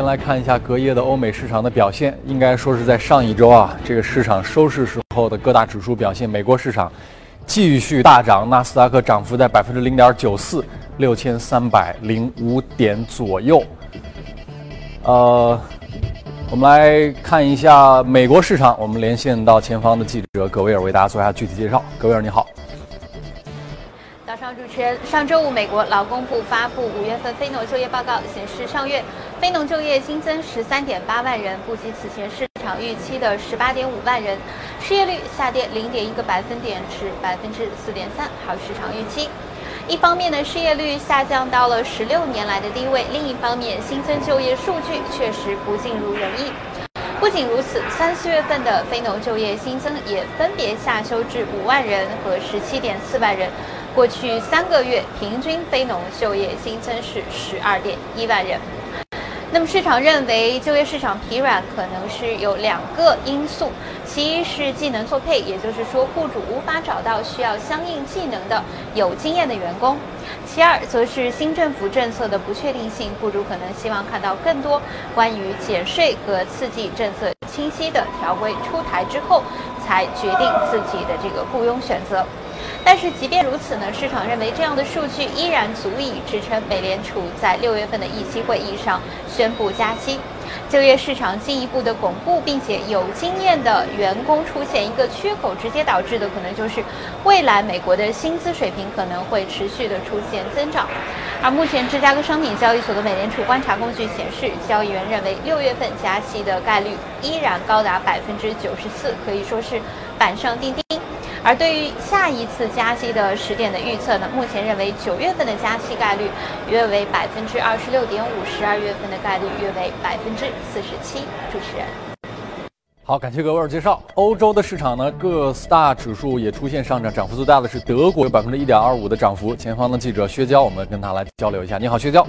先来看一下隔夜的欧美市场的表现。应该说是在上一周啊，这个市场收市时候的各大指数表现，美国市场继续大涨，纳斯达克涨幅在百分之零点九四，六千三百零五点左右。呃，我们来看一下美国市场，我们连线到前方的记者葛维尔为大家做一下具体介绍。葛维尔，你好。主持人，上周五，美国劳工部发布五月份非农就业报告，显示上月非农就业新增十三点八万人，不及此前市场预期的十八点五万人，失业率下跌零点一个百分点至百分之四点三，好市场预期。一方面呢，失业率下降到了十六年来的低位；另一方面，新增就业数据确实不尽如人意。不仅如此，三四月份的非农就业新增也分别下修至五万人和十七点四万人。过去三个月平均非农就业新增是十二点一万人。那么市场认为就业市场疲软可能是有两个因素，其一是技能错配，也就是说雇主无法找到需要相应技能的有经验的员工；其二则是新政府政策的不确定性，雇主可能希望看到更多关于减税和刺激政策清晰的条规出台之后，才决定自己的这个雇佣选择。但是即便如此呢，市场认为这样的数据依然足以支撑美联储在六月份的议息会议上宣布加息。就业市场进一步的巩固，并且有经验的员工出现一个缺口，直接导致的可能就是未来美国的薪资水平可能会持续的出现增长。而目前芝加哥商品交易所的美联储观察工具显示，交易员认为六月份加息的概率依然高达百分之九十四，可以说是板上钉钉。而对于下一次加息的时点的预测呢，目前认为九月份的加息概率约为百分之二十六点五，十二月份的概率约为百分之四十七。主持人，好，感谢各位介绍。欧洲的市场呢，各四大指数也出现上涨，涨幅最大的是德国，有百分之一点二五的涨幅。前方的记者薛娇，我们跟他来交流一下。你好，薛娇。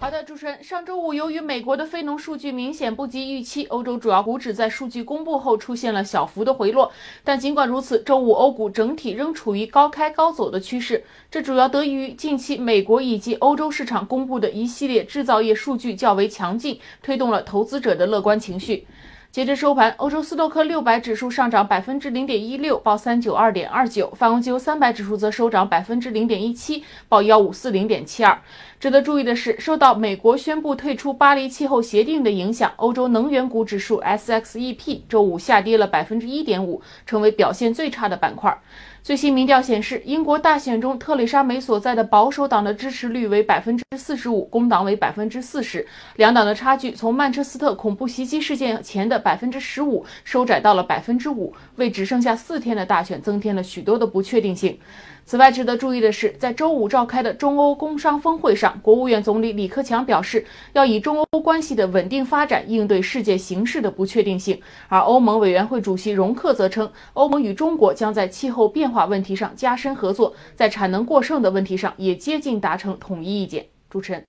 好的，主持人，上周五由于美国的非农数据明显不及预期，欧洲主要股指在数据公布后出现了小幅的回落。但尽管如此，周五欧股整体仍处于高开高走的趋势，这主要得益于近期美国以及欧洲市场公布的一系列制造业数据较为强劲，推动了投资者的乐观情绪。截至收盘，欧洲斯托克六百指数上涨百分之零点一六，报三九二点二九；泛欧几三百指数则收涨百分之零点一七，报幺五四零点七二。值得注意的是，受到美国宣布退出巴黎气候协定的影响，欧洲能源股指数 SXEP 周五下跌了百分之一点五，成为表现最差的板块。最新民调显示，英国大选中特蕾莎梅所在的保守党的支持率为百分之四十五，工党为百分之四十，两党的差距从曼彻斯特恐怖袭击事件前的百分之十五收窄到了百分之五，为只剩下四天的大选增添了许多的不确定性。此外，值得注意的是，在周五召开的中欧工商峰会上，国务院总理李克强表示，要以中欧关系的稳定发展应对世界形势的不确定性。而欧盟委员会主席容克则称，欧盟与中国将在气候变化问题上加深合作，在产能过剩的问题上也接近达成统一意见。主持人，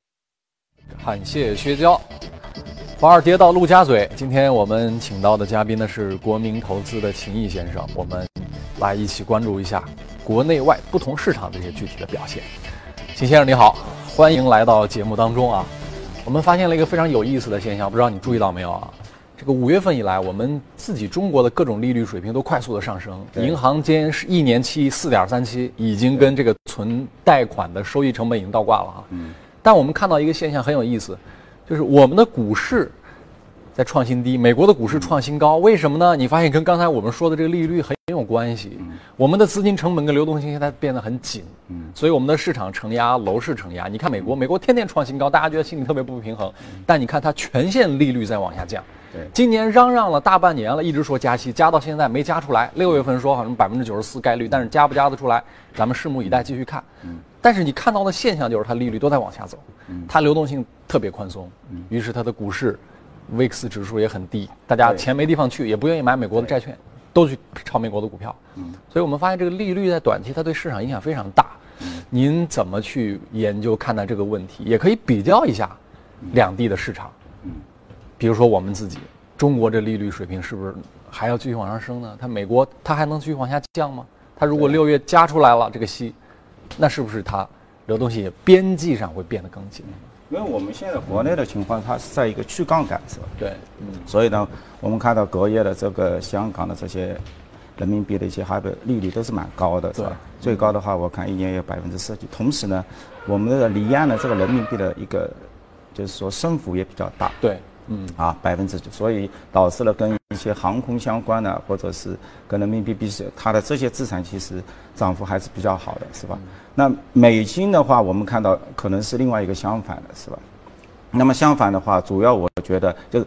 感谢薛娇。华尔街到陆家嘴，今天我们请到的嘉宾呢是国民投资的秦毅先生，我们来一起关注一下。国内外不同市场的一些具体的表现，秦先生你好，欢迎来到节目当中啊。我们发现了一个非常有意思的现象，不知道你注意到没有啊？这个五月份以来，我们自己中国的各种利率水平都快速的上升，银行间是一年期四点三七，已经跟这个存贷款的收益成本已经倒挂了啊。嗯。但我们看到一个现象很有意思，就是我们的股市。在创新低，美国的股市创新高，为什么呢？你发现跟刚才我们说的这个利率很有关系。我们的资金成本跟流动性现在变得很紧，所以我们的市场承压，楼市承压。你看美国，美国天天创新高，大家觉得心里特别不平衡。但你看它全线利率在往下降。今年嚷嚷了大半年了，一直说加息，加到现在没加出来。六月份说好像百分之九十四概率，但是加不加得出来，咱们拭目以待，继续看。但是你看到的现象就是它利率都在往下走，它流动性特别宽松，于是它的股市。VIX 指数也很低，大家钱没地方去，也不愿意买美国的债券，都去炒美国的股票。嗯，所以我们发现这个利率在短期它对市场影响非常大。您怎么去研究看待这个问题？也可以比较一下两地的市场。嗯，比如说我们自己，中国这利率水平是不是还要继续往上升呢？它美国它还能继续往下降吗？它如果六月加出来了这个息，那是不是它流动性边际上会变得更紧？因为我们现在国内的情况，它是在一个去杠杆，是吧？对，嗯，所以呢，我们看到隔夜的这个香港的这些人民币的一些还有利率都是蛮高的，是吧？最高的话，我看一年有百分之十几。同时呢，我们的离岸的这个人民币的一个就是说升幅也比较大。对，嗯，啊，百分之九，所以导致了跟一些航空相关的，或者是跟人民币比，它的这些资产其实涨幅还是比较好的，是吧？那美金的话，我们看到可能是另外一个相反的，是吧？那么相反的话，主要我觉得就是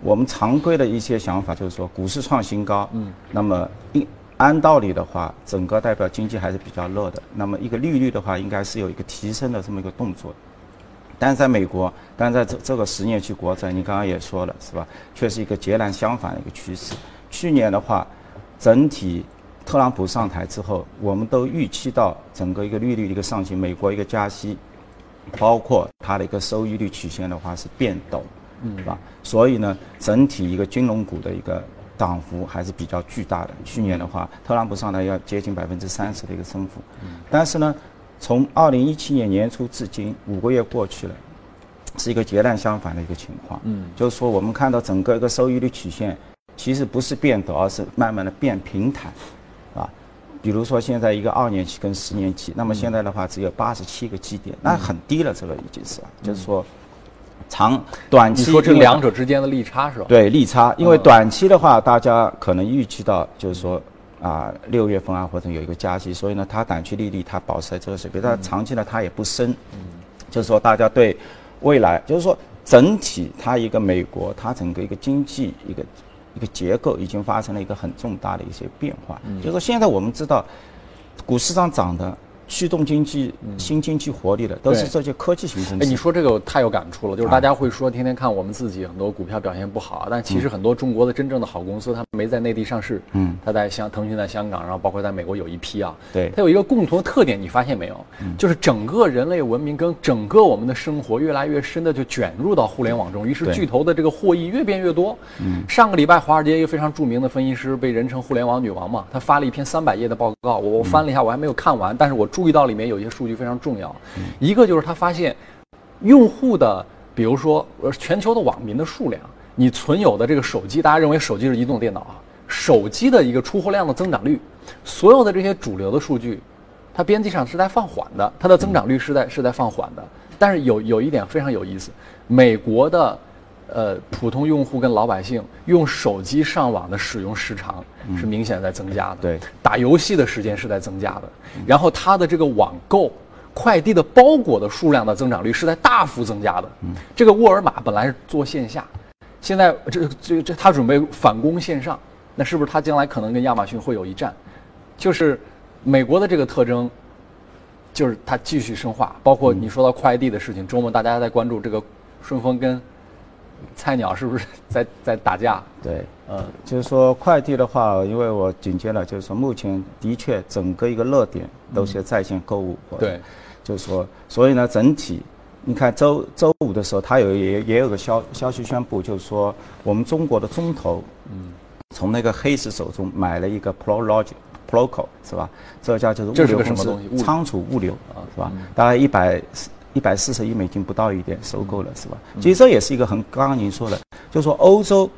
我们常规的一些想法，就是说股市创新高，嗯，那么一按道理的话，整个代表经济还是比较热的。那么一个利率的话，应该是有一个提升的这么一个动作。但是在美国，但在这这个十年期国债，你刚刚也说了，是吧？却是一个截然相反的一个趋势。去年的话，整体。特朗普上台之后，我们都预期到整个一个利率的一个上行，美国一个加息，包括它的一个收益率曲线的话是变陡，嗯，是吧？所以呢，整体一个金融股的一个涨幅还是比较巨大的。去年的话，特朗普上台要接近百分之三十的一个升幅，但是呢，从二零一七年年初至今五个月过去了，是一个截然相反的一个情况。嗯，就是说我们看到整个一个收益率曲线其实不是变陡，而是慢慢的变平坦。啊比如说现在一个二年期跟十年期，那么现在的话只有八十七个基点，那很低了，这个已经是，就是说，长短期说这两者之间的利差是吧？对利差，因为短期的话，大家可能预期到就是说啊六月份啊或者有一个加息，所以呢它短期利率它保持在这个水平，但长期呢它也不升，就是说大家对未来就是说整体它一个美国它整个一个经济一个。一个结构已经发生了一个很重大的一些变化，就是说现在我们知道，股市上涨的。驱动经济、新经济活力的都是这些科技型公司。哎，你说这个太有感触了，就是大家会说天天看我们自己很多股票表现不好，但其实很多中国的真正的好公司，它没在内地上市。嗯，它在香腾讯在香港，然后包括在美国有一批啊。对，它有一个共同的特点，你发现没有？就是整个人类文明跟整个我们的生活越来越深的就卷入到互联网中，于是巨头的这个获益越变越多。嗯，上个礼拜华尔街一个非常著名的分析师被人称互联网女王嘛，他发了一篇三百页的报告，我我翻了一下，我还没有看完，但是我注注意到里面有一些数据非常重要，一个就是他发现，用户的，比如说呃全球的网民的数量，你存有的这个手机，大家认为手机是移动电脑啊，手机的一个出货量的增长率，所有的这些主流的数据，它边际上是在放缓的，它的增长率是在是在放缓的，但是有有一点非常有意思，美国的。呃，普通用户跟老百姓用手机上网的使用时长是明显在增加的，对，打游戏的时间是在增加的，然后它的这个网购、快递的包裹的数量的增长率是在大幅增加的。这个沃尔玛本来是做线下，现在这这这他准备反攻线上，那是不是他将来可能跟亚马逊会有一战？就是美国的这个特征，就是它继续深化，包括你说到快递的事情，周末大家在关注这个顺丰跟。菜鸟是不是在 在打架？对，呃，就是说快递的话，因为我紧接着，就是说目前的确整个一个热点都是在线购物。对，就是说，所以呢，整体你看周周五的时候，它有也也有个消消息宣布，就是说我们中国的中投，嗯，从那个黑石手中买了一个 ProLogic Proco 是吧？这家就是物流公司，仓储物流啊，是吧？大概一百。一百四十亿美金不到一点收购了是吧？其实这也是一个很刚刚您说的，就是说欧洲，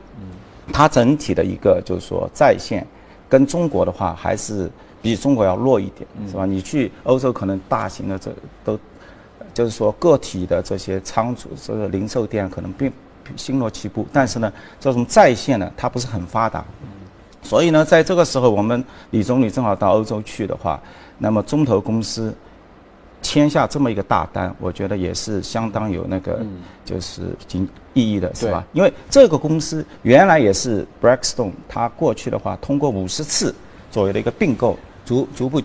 它整体的一个就是说在线，跟中国的话还是比中国要弱一点是吧？你去欧洲可能大型的这都，就是说个体的这些仓储这个零售店可能并星罗棋布，但是呢，这种在线呢它不是很发达，所以呢，在这个时候我们李总理正好到欧洲去的话，那么中投公司。签下这么一个大单，我觉得也是相当有那个就是经意义的，是吧？因为这个公司原来也是 Blackstone，它过去的话通过五十次左右的一个并购，逐逐步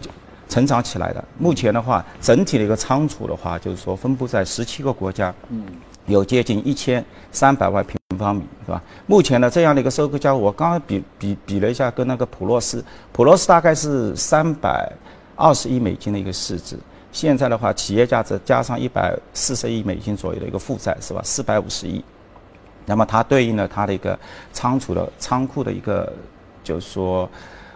成长起来的。目前的话，整体的一个仓储的话，就是说分布在十七个国家，嗯有接近一千三百万平方米，是吧？目前的这样的一个收购价，我刚刚比比比了一下，跟那个普洛斯，普洛斯大概是三百二十亿美金的一个市值。现在的话，企业价值加上一百四十亿美金左右的一个负债，是吧？四百五十亿。那么它对应了它的一个仓储的仓库的一个，就是说，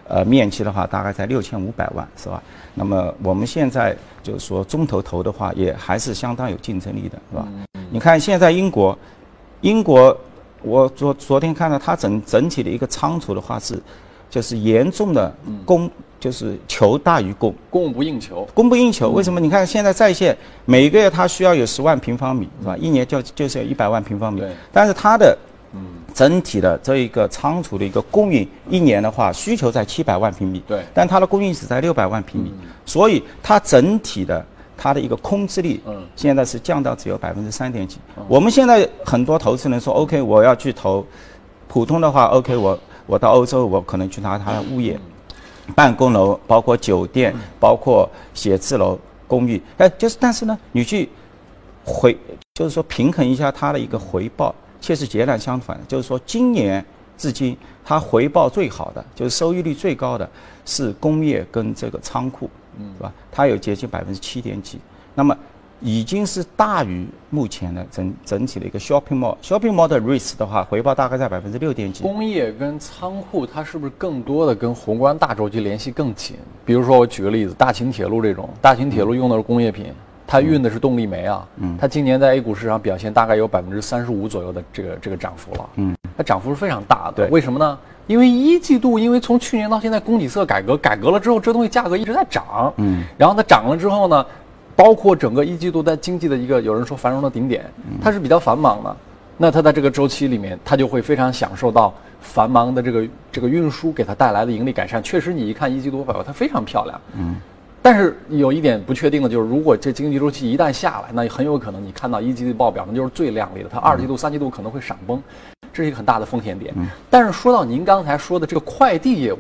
呃面积的话，大概在六千五百万，是吧？那么我们现在就是说中投投的话，也还是相当有竞争力的，是吧？你看现在英国，英国我昨昨天看到它整整体的一个仓储的话是，就是严重的供就是求大于供。供不应求。供不应求，为什么？你看现在在线每个月它需要有十万平方米，是吧？一年就就是有一百万平方米对，但是它的整体的这一个仓储的一个供应，一年的话需求在七百万平米，对但它的供应只在六百万平米，所以它整体的它的一个空置率，嗯现在是降到只有百分之三点几。我们现在很多投资人说，OK，我要去投普通的话，OK，我我到欧洲，我可能去拿它的物业。办公楼，包括酒店，包括写字楼、公寓，哎，就是但是呢，你去回，就是说平衡一下它的一个回报，却是截然相反的。就是说，今年至今，它回报最好的，就是收益率最高的是工业跟这个仓库，是吧？它有接近百分之七点几，那么已经是大于目前的整整体的一个 shopping mall。shopping mall 的 risk 的话，回报大概在百分之六点几。工业跟仓库，它是不是更多的跟宏观大周期联系更紧？比如说，我举个例子，大秦铁路这种，大秦铁路用的是工业品，它运的是动力煤啊，嗯，它今年在 A 股市场表现大概有百分之三十五左右的这个这个涨幅了，嗯，它涨幅是非常大的。对为什么呢？因为一季度，因为从去年到现在供给侧改革，改革了之后，这东西价格一直在涨，嗯，然后它涨了之后呢，包括整个一季度在经济的一个有人说繁荣的顶点，它是比较繁忙的。那它在这个周期里面，它就会非常享受到繁忙的这个这个运输给它带来的盈利改善。确实，你一看一季度报表，它非常漂亮。嗯。但是有一点不确定的就是，如果这经济周期一旦下来，那很有可能你看到一季度报表那就是最靓丽的，它二季度、三季度可能会闪崩，这是一个很大的风险点。但是说到您刚才说的这个快递业务，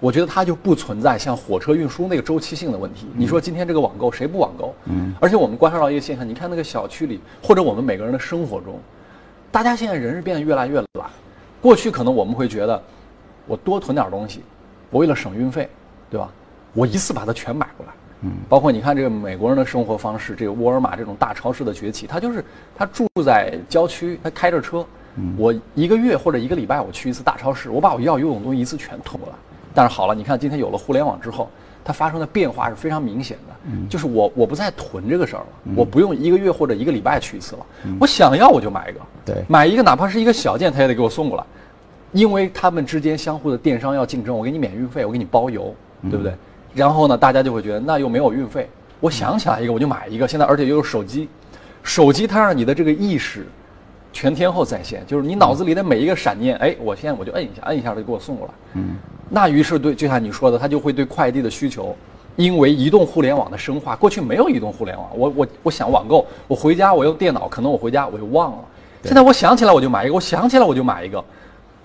我觉得它就不存在像火车运输那个周期性的问题。你说今天这个网购谁不网购？嗯。而且我们观察到一个现象，你看那个小区里，或者我们每个人的生活中，大家现在人是变得越来越懒。过去可能我们会觉得，我多囤点东西，我为了省运费，对吧？我一次把它全买过来。嗯，包括你看这个美国人的生活方式，这个沃尔玛这种大超市的崛起，他就是他住在郊区，他开着车，我一个月或者一个礼拜我去一次大超市，我把我要用的东西一次全囤过来。但是好了，你看今天有了互联网之后，它发生的变化是非常明显的，就是我我不再囤这个事儿了，我不用一个月或者一个礼拜去一次了，我想要我就买一个，对。买一个哪怕是一个小件，他也得给我送过来，因为他们之间相互的电商要竞争，我给你免运费，我给你包邮，对不对？然后呢，大家就会觉得那又没有运费，我想起来一个我就买一个。现在而且又有手机，手机它让你的这个意识全天候在线，就是你脑子里的每一个闪念，哎，我现在我就摁一下，摁一下就给我送过来。嗯，那于是对，就像你说的，它就会对快递的需求。因为移动互联网的深化，过去没有移动互联网，我我我想网购，我回家我用电脑，可能我回家我就忘了。现在我想起来我就买一个，我想起来我就买一个。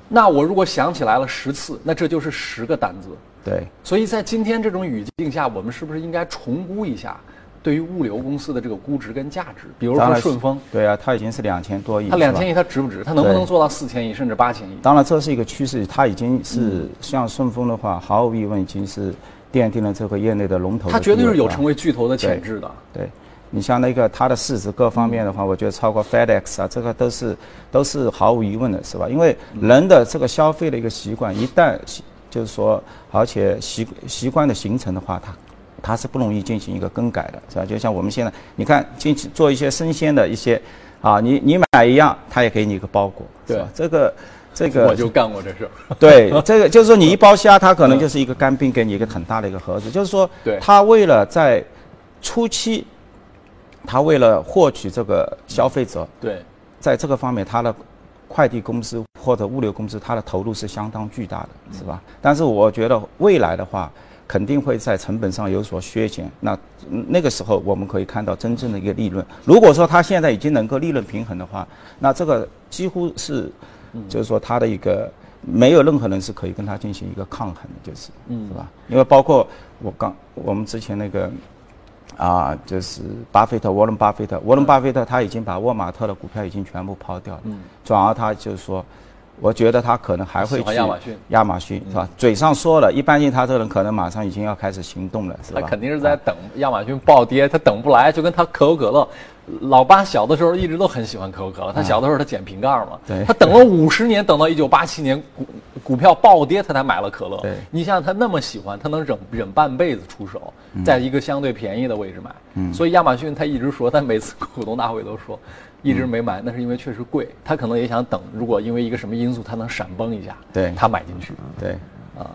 那我如果想起来了十次，那这就是十个单子。对，所以在今天这种语境下，我们是不是应该重估一下对于物流公司的这个估值跟价值？比如说顺丰，对啊，它已经是两千多亿，它两千亿，它值不值？它能不能做到四千亿甚至八千亿？当然，这是一个趋势，它已经是嗯像顺丰的话，毫无疑问已经是奠定了这个业内的龙头。它绝对是有成为巨头的潜质的。对，你像那个它的市值各方面的话，我觉得超过 FedEx 啊，这个都是都是毫无疑问的，是吧？因为人的这个消费的一个习惯，一旦习就是说，而且习习惯的形成的话，它它是不容易进行一个更改的，是吧？就像我们现在，你看进去做一些生鲜的一些，啊，你你买一样，它也给你一个包裹，是吧？这个这个我就干过这事儿。对，这个 就是说，你一包虾，它可能就是一个干冰，给你一个很大的一个盒子。就是说对，它为了在初期，它为了获取这个消费者，对，在这个方面，它的快递公司或者物流公司，它的投入是相当巨大的，是吧？但是我觉得未来的话，肯定会在成本上有所削减。那嗯那个时候，我们可以看到真正的一个利润。如果说它现在已经能够利润平衡的话，那这个几乎是，就是说它的一个没有任何人是可以跟它进行一个抗衡的，就是，是吧？因为包括我刚我们之前那个。啊，就是巴菲特，沃伦巴菲特，沃伦巴菲特他已经把沃尔玛特的股票已经全部抛掉了，嗯。转而他就是说，我觉得他可能还会喜欢去亚马逊嗯亚马逊是吧？嘴上说了，一般性他这个人可能马上已经要开始行动了，是吧？他肯定是在等亚马逊暴跌，他等不来，就跟他可口可乐。老八小的时候一直都很喜欢可口可乐，他小的时候他捡瓶盖嘛，对他等了五十年，等到一九八七年股股票暴跌他才买了可乐。你想想他那么喜欢，他能忍忍半辈子出手，在一个相对便宜的位置买。嗯所以亚马逊他一直说，他每次股东大会都说，一直没买，那是因为确实贵。他可能也想等，如果因为一个什么因素他能闪崩一下，对他买进去。对，啊，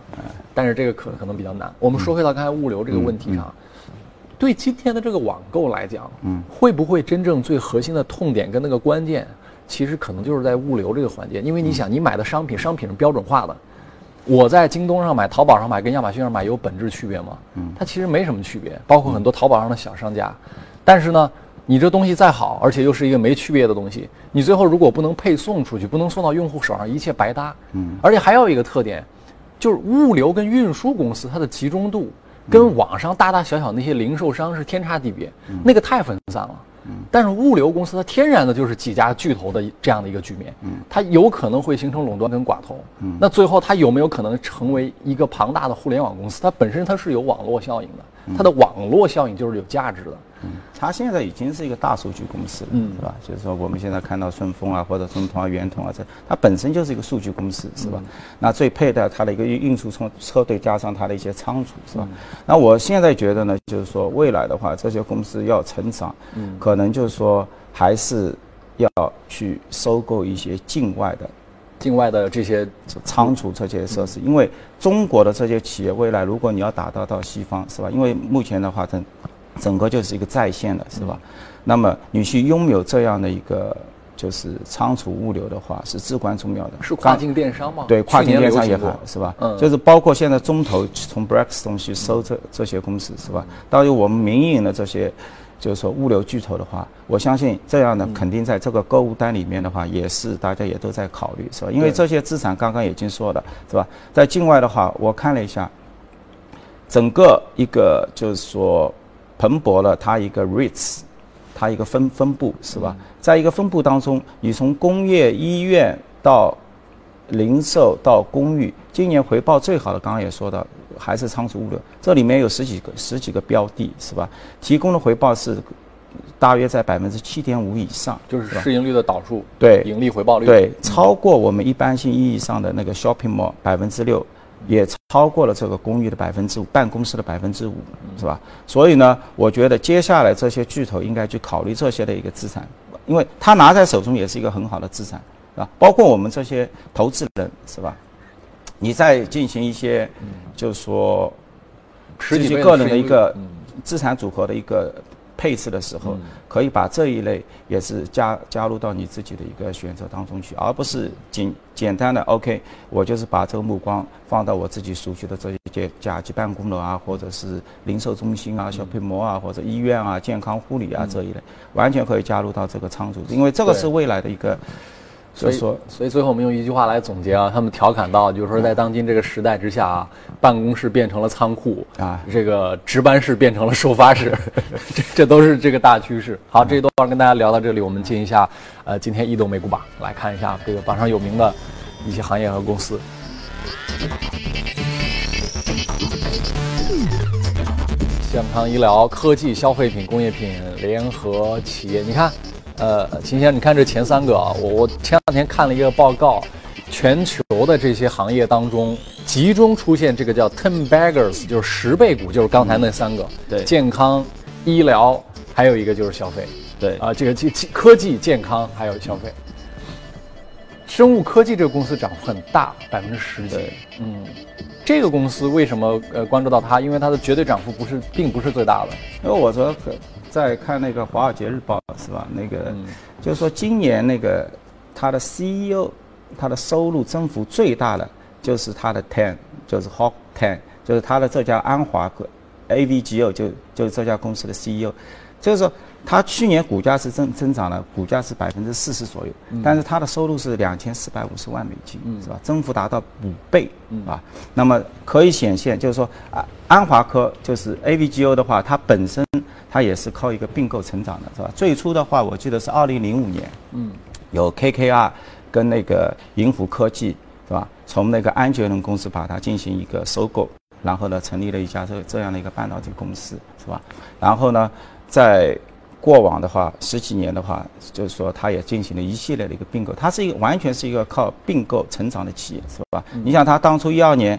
但是这个可可能比较难。我们说回到刚才物流这个问题上，对今天的这个网购来讲，嗯，会不会真正最核心的痛点跟那个关键，其实可能就是在物流这个环节，因为你想，你买的商品，商品是标准化的。我在京东上买、淘宝上买跟亚马逊上买有本质区别吗？嗯，它其实没什么区别，包括很多淘宝上的小商家。但是呢，你这东西再好，而且又是一个没区别的东西，你最后如果不能配送出去，不能送到用户手上，一切白搭。嗯，而且还有一个特点，就是物流跟运输公司它的集中度，跟网上大大小小那些零售商是天差地别，那个太分散了。但是物流公司它天然的就是几家巨头的这样的一个局面，它有可能会形成垄断跟寡头。那最后它有没有可能成为一个庞大的互联网公司？它本身它是有网络效应的，它的网络效应就是有价值的。它现在已经是一个大数据公司了，嗯是吧？就是说我们现在看到顺丰啊，或者中通啊、圆通啊，这它本身就是一个数据公司，是吧？那最配的它的一个运输车车队加上它的一些仓储，是吧？那我现在觉得呢，就是说未来的话，这些公司要成长，可能就是说还是要去收购一些境外的境外的这些仓储这些设施，因为中国的这些企业未来，如果你要打到到西方，是吧？因为目前的话，整整个就是一个在线的，是吧？那么你去拥有这样的一个就是仓储物流的话，是至关重要的。是跨境电商吗？对，跨境电商也好，是吧？嗯就是包括现在中投从 Blackstone 去收这这些公司，是吧？到底我们民营的这些，就是说物流巨头的话，我相信这样的肯定在这个购物单里面的话，也是大家也都在考虑，是吧？因为这些资产刚刚已经说了，是吧？在境外的话，我看了一下，整个一个就是说蓬勃了它一个 REITs，它一个分分布是吧？在一个分布当中，你从工业、医院到零售到公寓，今年回报最好的，刚刚也说到，还是仓储物流，这里面有十几个十几个标的，是吧？提供的回报是大约在百分之七点五以上，就是市盈率的导数，对盈利回报率，对，超过我们一般性意义上的那个 shopping mall 百分之六，也超过了这个公寓的百分之五，办公室的百分之五，是吧？所以呢，我觉得接下来这些巨头应该去考虑这些的一个资产，因为他拿在手中也是一个很好的资产，是吧？包括我们这些投资人，是吧？你在进行一些，就是说十几倍自己个人的一个嗯资产组合的一个配置的时候，可以把这一类也是加加入到你自己的一个选择当中去，而不是简简单的 OK，我就是把这个目光放到我自己熟悉的这一些甲级办公楼啊，或者是零售中心啊、小规模啊，或者医院啊、健康护理啊这一类，完全可以加入到这个仓储，因为这个是未来的一个，所以就是说所以最后我们用一句话来总结啊，他们调侃到，就是说在当今这个时代之下啊，办公室变成了仓库啊这个值班室变成了收发室，这这都是这个大趋势。好，这一段跟大家聊到这里，我们进一下呃今天异动美股榜，来看一下这个榜上有名的一些行业和公司。健康医疗、科技、消费品、工业品联合企业，你看，呃，秦先生，你看这前三个啊，我我前两天看了一个报告，全球的这些行业当中，集中出现这个叫 ten baggers，就是十倍股，就是刚才那三个，对健康、医疗，还有一个就是消费，对啊，这个科技、健康还有消费。生物科技这个公司涨幅很大，百分之十几。嗯，这个公司为什么呃关注到它？因为它的绝对涨幅不是，并不是最大的。因为我说在看那个《华尔街日报》是吧？那个、嗯就是说今年那个他的 CEO 他的收入增幅最大的就是他的 Ten，就是 Hawk Ten，就是他的这家安华科 AVGO 就就是这家公司的 CEO，就是说他去年股价是增增长了，股价是百分之四十左右，但是它的收入是两千四百五十万美金，是吧？增幅达到五倍，啊，那么可以显现就是说啊，安华科就是 AVGO 的话，它本身它也是靠一个并购成长的，是吧？最初的话，我记得是二零零五年，嗯，有 KKR 跟那个银湖科技，是吧？从那个安捷伦公司把它进行一个收购，然后呢，成立了一家这这样的一个半导体公司，是吧？然后呢，在过往的话十几年的话，就是说它也进行了一系列的一个并购，它是一个完全是一个靠并购成长的企业，是吧？你想它当初一二年、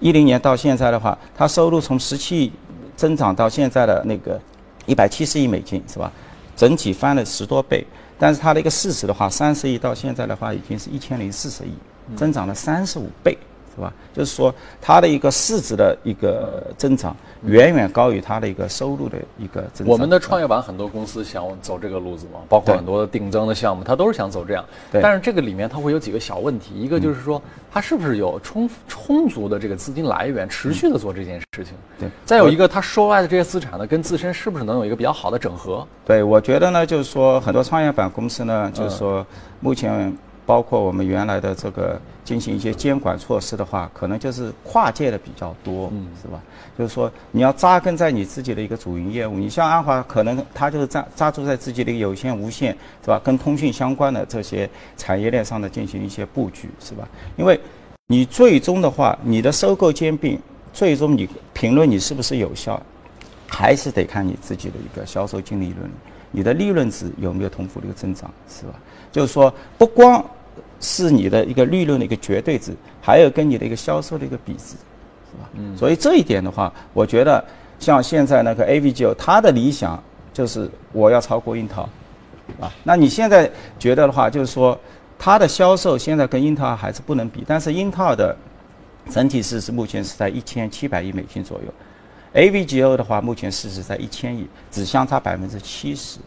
一零年到现在的话，它收入从十七亿增长到现在的那个一百七十亿美金，是吧？整体翻了十多倍，但是它的一个市值的话，三十亿到现在的话已经是一千零四十亿，增长了三十五倍。是吧？就是说，它的一个市值的一个增长远远高于它的一个收入的一个增长。我们的创业板很多公司想走这个路子嘛，包括很多的定增的项目，它都是想走这样。对。但是这个里面它会有几个小问题，一个就是说，它是不是有充充足的这个资金来源，持续的做这件事情？对。再有一个，它收来的这些资产呢，跟自身是不是能有一个比较好的整合？对，我觉得呢，就是说很多创业板公司呢，就是说目前。包括我们原来的这个进行一些监管措施的话，可能就是跨界的比较多，嗯，是吧？就是说你要扎根在你自己的一个主营业务，你像安华，可能它就是扎扎住在自己的有线、无线，是吧？跟通讯相关的这些产业链上的进行一些布局，是吧？因为你最终的话，你的收购兼并，最终你评论你是不是有效，还是得看你自己的一个销售净利润，你的利润值有没有同步的一个增长，是吧？就是说，不光是你的一个利润的一个绝对值，还有跟你的一个销售的一个比值，是吧？嗯。所以这一点的话，我觉得像现在那个 AVGO，它的理想就是我要超过英特尔，啊，那你现在觉得的话，就是说它的销售现在跟英特尔还是不能比，但是英特尔的整体市值目前是在一千七百亿美金左右，AVGO 的话目前市值在一千亿，只相差百分之七十。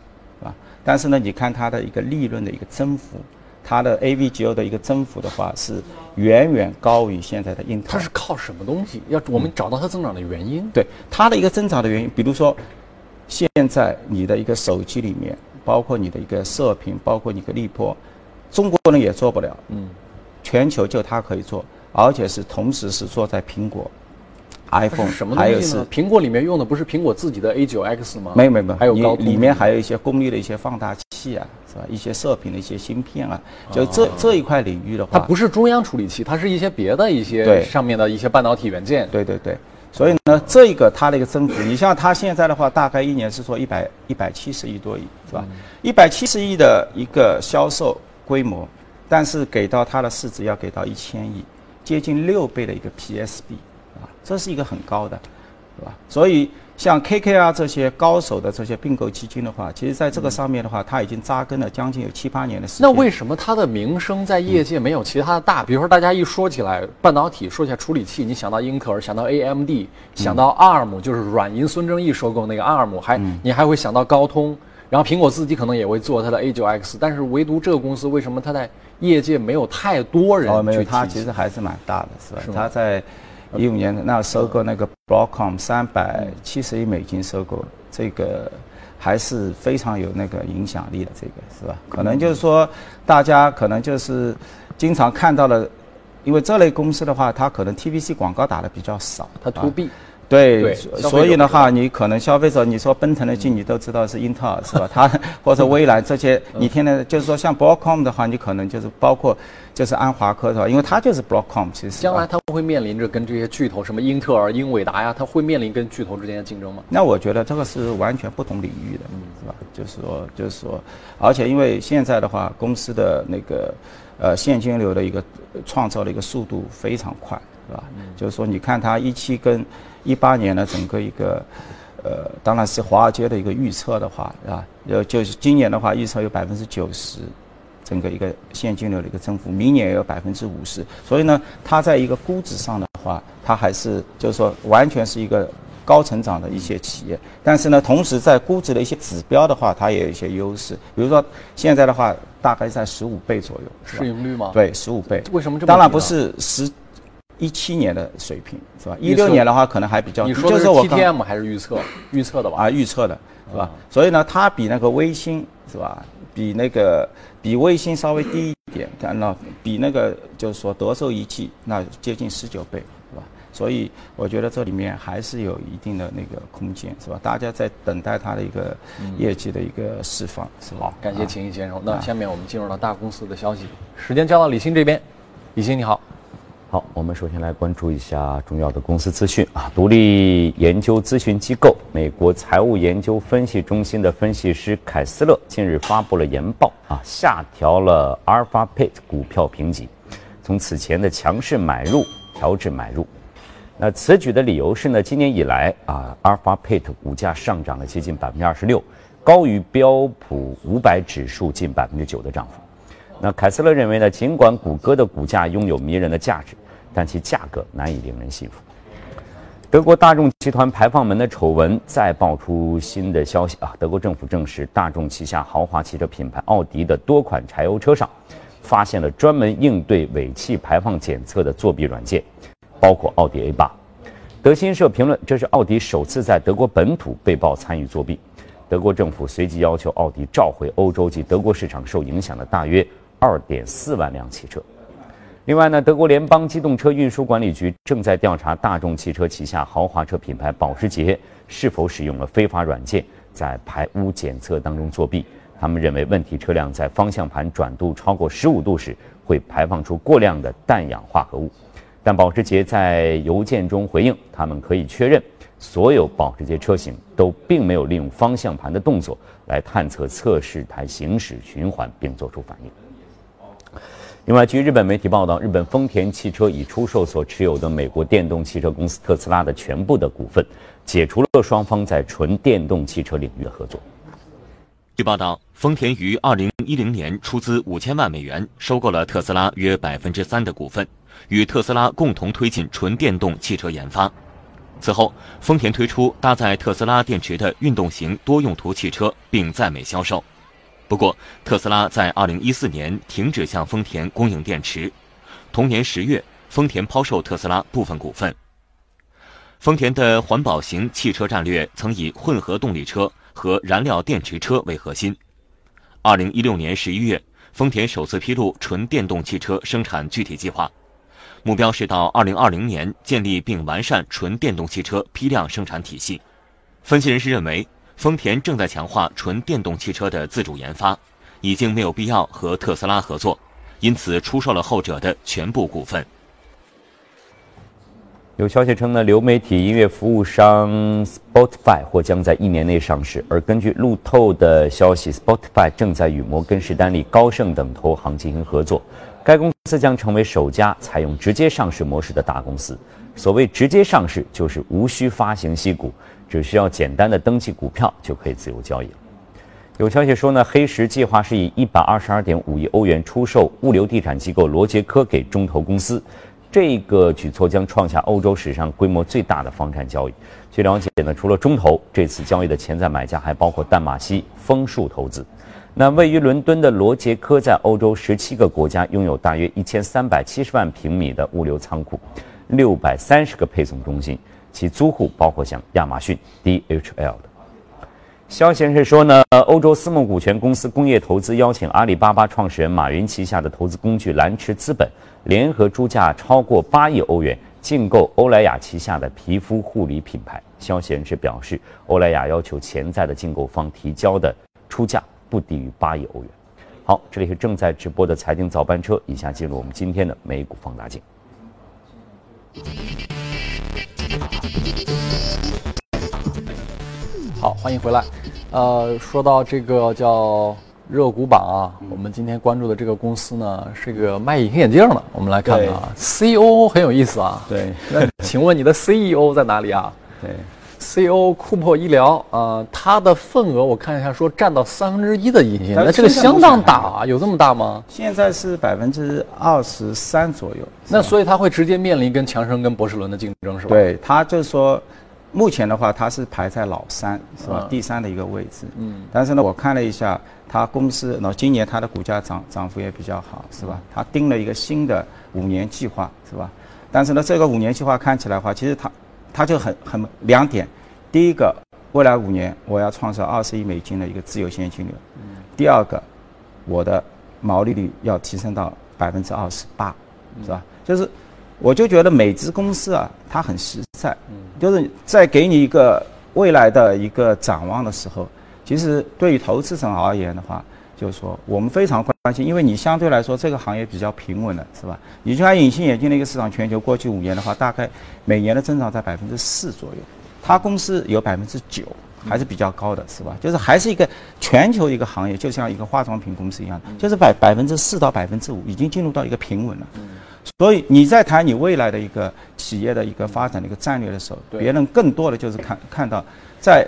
但是呢，你看它的一个利润的一个增幅，它的 AVGO 的一个增幅的话是远远高于现在的英特尔。它是靠什么东西？要我们找到它增长的原因。对它的一个增长的原因，比如说，现在你的一个手机里面，包括你的一个射频，包括你的立波，中国人也做不了。嗯。全球就它可以做，而且是同时是做在苹果。iPhone 什么还有是？苹果里面用的不是苹果自己的 A9X 吗？没有没有没有，还有高里面还有一些功率的一些放大器啊，是吧？一些射频的一些芯片啊，就这这一块领域的话，它不是中央处理器，它是一些别的一些上面的一些半导体元件。对对对，所以呢，这一个它的一个增幅，你像它现在的话，大概一年是说一百一百七十亿多亿，是吧？一百七十亿的一个销售规模，但是给到它的市值要给到一千亿，接近六倍的一个 PSB。这是一个很高的，是吧？所以像 KKR 这些高手的这些并购基金的话，其实在这个上面的话，它已经扎根了将近有七八年的时间。那为什么它的名声在业界没有其他的大？比如说，大家一说起来半导体，说起来处理器，你想到英特尔，想到 AMD，想到 ARM，就是软银孙正义收购那个 ARM，还你还会想到高通，然后苹果自己可能也会做它的 A9X，但是唯独这个公司为什么它在业界没有太多人？哦，没有，它其实还是蛮大的，是吧？它在。一五年那收购那个 Broadcom 三百七十亿美金收购，这个还是非常有那个影响力的，这个是吧？可能就是说，大家可能就是经常看到的，因为这类公司的话，它可能 TVC 广告打的比较少，它 To B。对，所以的话，你可能消费者，你说奔腾的进，你都知道是英特尔是吧？它 或者微软这些，你天天就是说像 Broadcom 的话，你可能就是包括就是安华科是吧？因为它就是 Broadcom，其实将来它会面临着跟这些巨头，什么英特尔、英伟达呀，它会面临跟巨头之间的竞争吗？那我觉得这个是完全不同领域的，是吧？就是说，就是说，而且因为现在的话，公司的那个呃现金流的一个创造的一个速度非常快，是吧？就是说，你看它一七跟一八年的整个一个，呃，当然是华尔街的一个预测的话，是吧？呃，就是今年的话，预测有百分之九十，整个一个现金流的一个增幅，明年也有百分之五十。所以呢，它在一个估值上的话，它还是就是说完全是一个高成长的一些企业。但是呢，同时在估值的一些指标的话，它也有一些优势。比如说现在的话，大概在十五倍左右，市盈率吗？对，十五倍。为什么这么？当然不是十。一七年的水平是吧？一六年的话可能还比较。你说的是 TTM 还是预测？预测的吧？啊，预测的是吧？所以呢，它比那个微星是吧？比那个比微星稍微低一点，但那比那个就是说德寿仪器那接近十九倍是吧？所以我觉得这里面还是有一定的那个空间是吧？大家在等待它的一个业绩的一个释放是吧？好，感谢秦毅先生。那下面我们进入到大公司的消息，时间交到李欣这边。李欣你好。好，我们首先来关注一下重要的公司资讯啊。独立研究咨询机构美国财务研究分析中心的分析师凯斯勒近日发布了研报啊，下调了 Alphabet 股票评级，从此前的强势买入调至买入。那此举的理由是呢，今年以来啊，Alphabet 股价上涨了接近百分之二十六，高于标普五百指数近百分之九的涨幅。那凯斯勒认为呢，尽管谷歌的股价拥有迷人的价值，但其价格难以令人信服。德国大众集团排放门的丑闻再爆出新的消息啊！德国政府证实，大众旗下豪华汽车品牌奥迪的多款柴油车上，发现了专门应对尾气排放检测的作弊软件，包括奥迪 A 八。德新社评论，这是奥迪首次在德国本土被曝参与作弊。德国政府随即要求奥迪召回欧洲及德国市场受影响的大约。二点四万辆汽车。另外呢，德国联邦机动车运输管理局正在调查大众汽车旗下豪华车品牌保时捷是否使用了非法软件在排污检测当中作弊。他们认为，问题车辆在方向盘转度超过十五度时会排放出过量的氮氧化合物。但保时捷在邮件中回应，他们可以确认，所有保时捷车型都并没有利用方向盘的动作来探测测试台行驶循环并做出反应。另外，据日本媒体报道，日本丰田汽车已出售所持有的美国电动汽车公司特斯拉的全部的股份，解除了双方在纯电动汽车领域的合作。据报道，丰田于二零一零年出资五千万美元收购了特斯拉约百分之三的股份，与特斯拉共同推进纯电动汽车研发。此后，丰田推出搭载特斯拉电池的运动型多用途汽车，并在美销售。不过，特斯拉在2014年停止向丰田供应电池。同年十月，丰田抛售特斯拉部分股份。丰田的环保型汽车战略曾以混合动力车和燃料电池车为核心。2016年11月，丰田首次披露纯电动汽车生产具体计划，目标是到2020年建立并完善纯电动汽车批量生产体系。分析人士认为。丰田正在强化纯电动汽车的自主研发，已经没有必要和特斯拉合作，因此出售了后者的全部股份。有消息称呢，流媒体音乐服务商 Spotify 或将在一年内上市。而根据路透的消息，Spotify 正在与摩根士丹利、高盛等投行进行合作，该公司将成为首家采用直接上市模式的大公司。所谓直接上市，就是无需发行息股。只需要简单的登记股票就可以自由交易了。有消息说呢，黑石计划是以一百二十二点五亿欧元出售物流地产机构罗杰科给中投公司，这个举措将创下欧洲史上规模最大的房产交易。据了解呢，除了中投，这次交易的潜在买家还包括淡马锡、枫树投资。那位于伦敦的罗杰科在欧洲十七个国家拥有大约一千三百七十万平米的物流仓库，六百三十个配送中心。其租户包括像亚马逊、DHL 的。消息人士说呢，欧洲私募股权公司工业投资邀请阿里巴巴创始人马云旗下的投资工具蓝驰资本联合出价超过八亿欧元竞购欧莱雅旗下的皮肤护理品牌。消息人士表示，欧莱雅要求潜在的竞购方提交的出价不低于八亿欧元。好，这里是正在直播的财经早班车，以下进入我们今天的美股放大镜。好，欢迎回来。呃，说到这个叫热股榜啊，我们今天关注的这个公司呢，是个卖隐形眼镜的。我们来看看啊，CEO 很有意思啊。对，那 请问你的 CEO 在哪里啊？对，CEO 库珀医疗啊，它的份额我看一下，说占到三分之一的隐形，那这个相当大啊，有这么大吗？现在是百分之二十三左右。那所以它会直接面临跟强生跟博士伦的竞争，是吧？对，它就是说。目前的话，它是排在老三，是吧？第三的一个位置。嗯。但是呢，我看了一下，它公司，那今年它的股价涨涨幅也比较好，是吧？它定了一个新的五年计划，是吧？但是呢，这个五年计划看起来的话，其实它，它就很很两点。第一个，未来五年我要创造二十亿美金的一个自由现金流。嗯。第二个，我的毛利率要提升到百分之二十八，是吧？就是。我就觉得美资公司啊，它很实在，就是在给你一个未来的一个展望的时候，其实对于投资者而言的话，就是说我们非常关心，因为你相对来说这个行业比较平稳了，是吧？你就看隐形眼镜的一个市场，全球过去五年的话，大概每年的增长在百分之四左右，它公司有百分之九。还是比较高的，是吧？就是还是一个全球一个行业，就像一个化妆品公司一样，就是百百分之四到百分之五已经进入到一个平稳了。所以你在谈你未来的一个企业的一个发展的一个战略的时候，别人更多的就是看看到在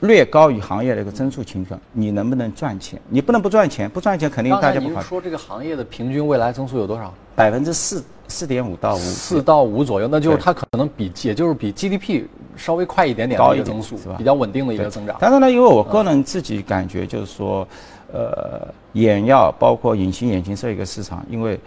略高于行业的一个增速情况，你能不能赚钱？你不能不赚钱，不赚钱肯定大家不考虑。说这个行业的平均未来增速有多少？百分之四四点五到五。四到五左右，那就是它可能比也就是比 GDP。稍微快一点点，高一个增速是吧？比较稳定的一个增长。但是呢，因为我个人自己感觉就是说，呃，眼药包括隐形眼镜这一个市场，因为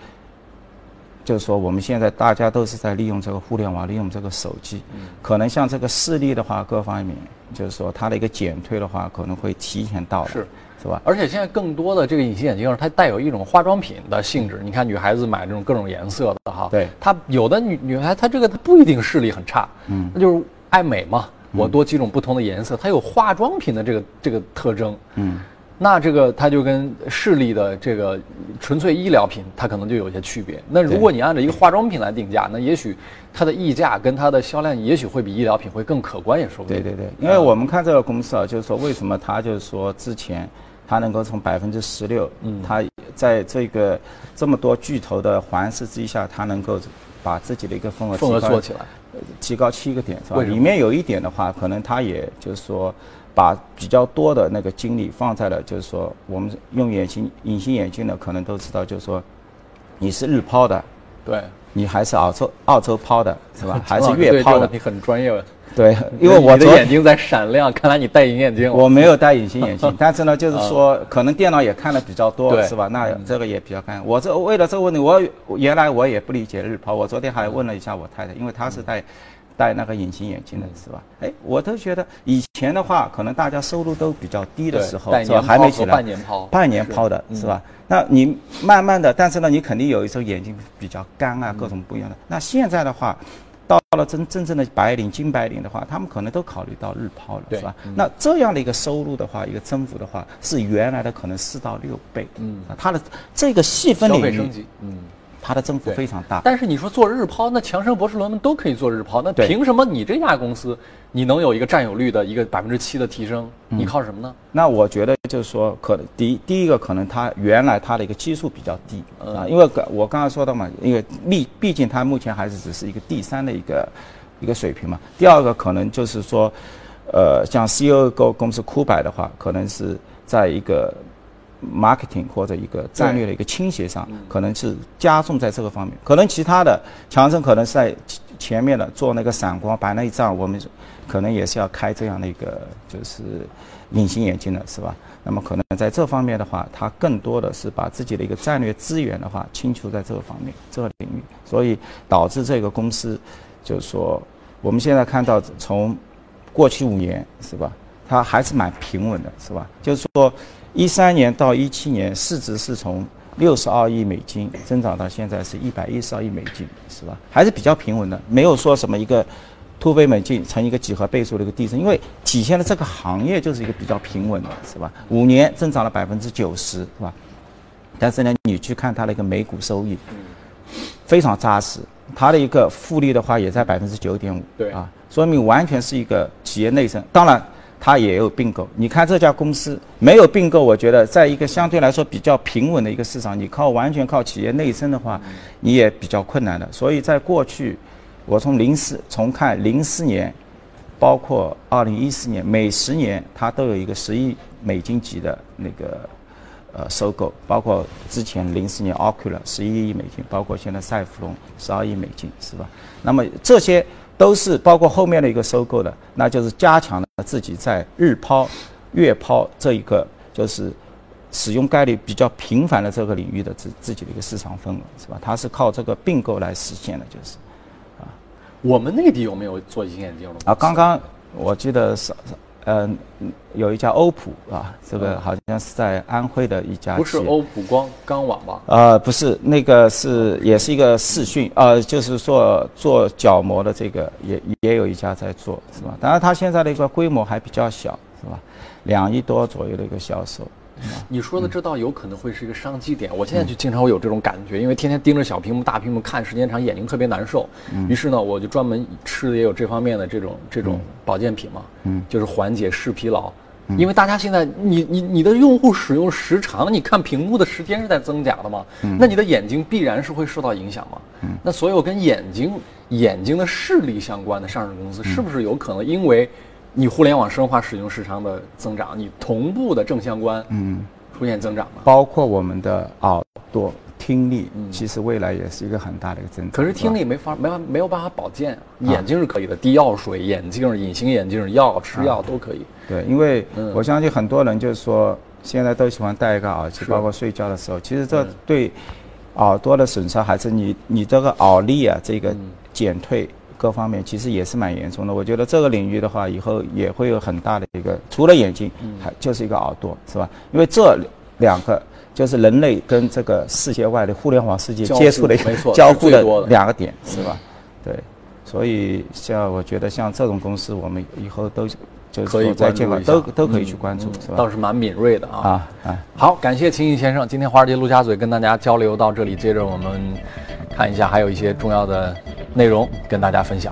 就是说我们现在大家都是在利用这个互联网，利用这个手机，可能像这个视力的话，各方面就是说它的一个减退的话，可能会提前到是。是吧？而且现在更多的这个隐形眼镜，它带有一种化妆品的性质。你看女孩子买这种各种颜色的哈，对，她有的女女孩她这个她不一定视力很差，嗯，那就是。爱美嘛，我多几种不同的颜色，它有化妆品的这个这个特征。嗯，那这个它就跟视力的这个纯粹医疗品，它可能就有些区别。那如果你按照一个化妆品来定价，那也许它的溢价跟它的销量也许会比医疗品会更可观，也说不定。对对对，因为我们看这个公司啊，就是说为什么它就是说之前它能够从百分之十六，嗯，它在这个这么多巨头的环视之下，它能够把自己的一个份额份额做起来。提高七个点是吧？里面有一点的话，可能它也就是说，把比较多的那个精力放在了，就是说，我们用眼镜隐形眼镜的，可能都知道，就是说，你是日抛的，对，你还是澳洲澳洲抛的，是吧？还是月抛的？你很专业。对，因为我的眼睛在闪亮，看来你戴隐形眼镜。我没有戴隐形眼镜，但是呢，就是说可能电脑也看的比较多，是吧？那这个也比较干。我这为了这个问题，我原来我也不理解日抛。我昨天还问了一下我太太，因为她是戴戴那个隐形眼镜的，是吧？哎，我都觉得以前的话，可能大家收入都比较低的时候，是吧？还没起来，半年抛，半年抛的是吧？那你慢慢的，但是呢，你肯定有一时候眼睛比较干啊，各种不一样的。那现在的话。到了真真正的白领、金白领的话，他们可能都考虑到日抛了，是吧？那这样的一个收入的话，一个增幅的话，是原来的可能四到六倍。嗯，它的这个细分领域，嗯。它的增幅非常大，但是你说做日抛，那强生、博士伦们都可以做日抛，那凭什么你这家公司你能有一个占有率的一个百分之七的提升？你靠什么呢？那我觉得就是说，可能第一第一个可能它原来它的一个基数比较低啊，因为我刚才说的嘛，因为毕毕竟它目前还是只是一个第三的一个一个水平嘛。第二个可能就是说，呃，像 CEO 公公司酷百的话，可能是在一个。Marketing 或者一个战略的一个倾斜上，可能是加重在这个方面。可能其他的强生可能是在前面的做那个闪光白内障，我们可能也是要开这样的一个就是隐形眼镜的，是吧？那么可能在这方面的话，它更多的是把自己的一个战略资源的话倾注在这个方面这个领域，所以导致这个公司就是说我们现在看到从过去五年是吧，它还是蛮平稳的，是吧？就是说。一三年到一七年，市值是从六十二亿美金增长到现在是一百一十二亿美金，是吧？还是比较平稳的，没有说什么一个突飞猛进，成一个几何倍数的一个递增，因为体现了这个行业就是一个比较平稳的，是吧？五年增长了百分之九十，是吧？但是呢，你去看它的一个每股收益，非常扎实，它的一个复利的话也在百分之九点五，对啊，说明完全是一个企业内生。当然。它也有并购，你看这家公司没有并购，我觉得在一个相对来说比较平稳的一个市场，你靠完全靠企业内生的话，你也比较困难的。所以在过去，我从零四从看零四年，包括二零一四年，每十年它都有一个十亿美金级的那个呃收购，包括之前零四年 Ocular 十一亿美金，包括现在赛弗隆十二亿美金，是吧？那么这些。都是包括后面的一个收购的，那就是加强了自己在日抛、月抛这一个就是使用概率比较频繁的这个领域的自自己的一个市场份额，是吧？它是靠这个并购来实现的，就是，啊，我们内地有没有做隐形眼镜的？啊，刚刚我记得是。嗯，有一家欧普啊，这个好像是在安徽的一家。不是欧普光钢网吧？呃，不是，那个是也是一个视讯，呃，就是做做角膜的这个也也有一家在做，是吧？当然，它现在的一个规模还比较小，是吧？两亿多左右的一个销售。你说的这倒有可能会是一个商机点。我现在就经常会有这种感觉，因为天天盯着小屏幕、大屏幕看时间长，眼睛特别难受。于是呢，我就专门吃的也有这方面的这种这种保健品嘛，嗯，就是缓解视疲劳。因为大家现在，你你你的用户使用时长，你看屏幕的时间是在增加的嘛？那你的眼睛必然是会受到影响嘛？那所有跟眼睛眼睛的视力相关的上市公司，是不是有可能因为你互联网深化使用时长的增长，你同步的正相关，嗯，出现增长呢？包括我们的耳朵。听力其实未来也是一个很大的一个增长。可是听力没法没法没有办法保健，眼睛是可以的，滴药水、眼镜、隐形眼镜、药吃药都可以。对，因为我相信很多人就是说现在都喜欢戴一个耳机，包括睡觉的时候，其实这对耳朵的损伤还是你你这个耳力啊这个减退各方面其实也是蛮严重的。我觉得这个领域的话，以后也会有很大的一个，除了眼睛，还就是一个耳朵，是吧？因为这两个。就是人类跟这个世界外的互联网世界接触的一个 交互的两个点，是吧？对，所以像我觉得像这种公司，我们以后都就是在监管都都可以去关注，是吧？倒是蛮敏锐的啊啊！好，感谢秦毅先生，今天华尔街陆家嘴跟大家交流到这里，接着我们看一下还有一些重要的内容跟大家分享。